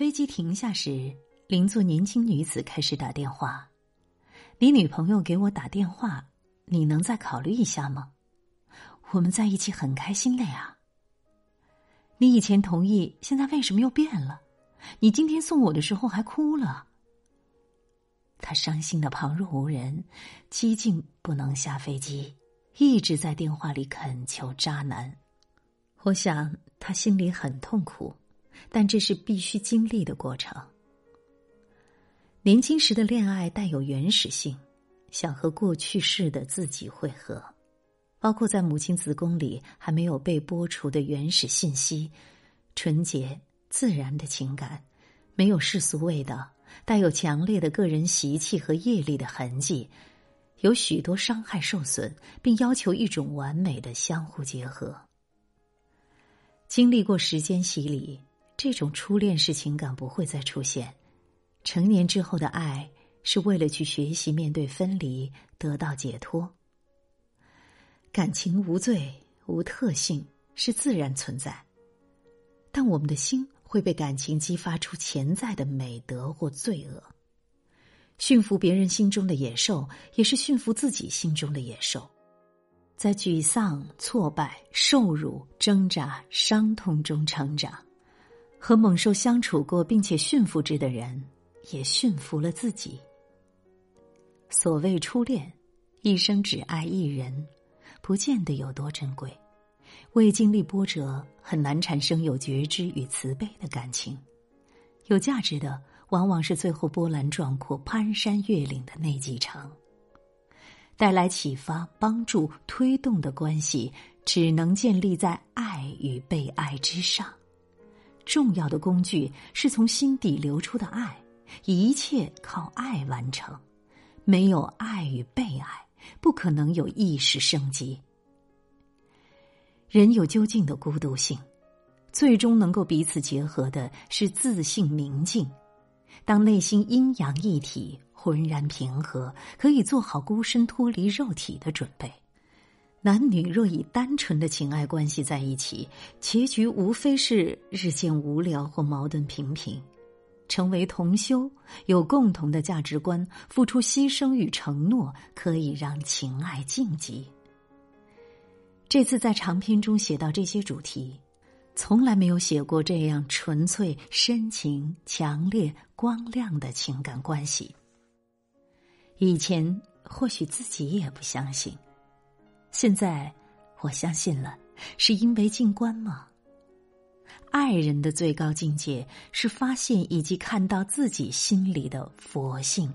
飞机停下时，邻座年轻女子开始打电话：“你女朋友给我打电话，你能再考虑一下吗？我们在一起很开心的呀。你以前同意，现在为什么又变了？你今天送我的时候还哭了。”他伤心的旁若无人，几近不能下飞机，一直在电话里恳求渣男。我想他心里很痛苦，但这是必须经历的过程。年轻时的恋爱带有原始性，想和过去式的自己汇合，包括在母亲子宫里还没有被剥除的原始信息，纯洁自然的情感，没有世俗味道。带有强烈的个人习气和业力的痕迹，有许多伤害受损，并要求一种完美的相互结合。经历过时间洗礼，这种初恋式情感不会再出现。成年之后的爱，是为了去学习面对分离，得到解脱。感情无罪、无特性，是自然存在，但我们的心。会被感情激发出潜在的美德或罪恶，驯服别人心中的野兽，也是驯服自己心中的野兽。在沮丧、挫败、受辱、挣扎、伤痛中成长，和猛兽相处过并且驯服之的人，也驯服了自己。所谓初恋，一生只爱一人，不见得有多珍贵。未经历波折，很难产生有觉知与慈悲的感情。有价值的，往往是最后波澜壮阔、攀山越岭的那几场。带来启发、帮助、推动的关系，只能建立在爱与被爱之上。重要的工具是从心底流出的爱，一切靠爱完成。没有爱与被爱，不可能有意识升级。人有究竟的孤独性，最终能够彼此结合的是自信明净。当内心阴阳一体，浑然平和，可以做好孤身脱离肉体的准备。男女若以单纯的情爱关系在一起，结局无非是日渐无聊或矛盾频频。成为同修，有共同的价值观，付出牺牲与承诺，可以让情爱晋级。这次在长篇中写到这些主题，从来没有写过这样纯粹、深情、强烈、光亮的情感关系。以前或许自己也不相信，现在我相信了，是因为静观吗？爱人的最高境界是发现以及看到自己心里的佛性。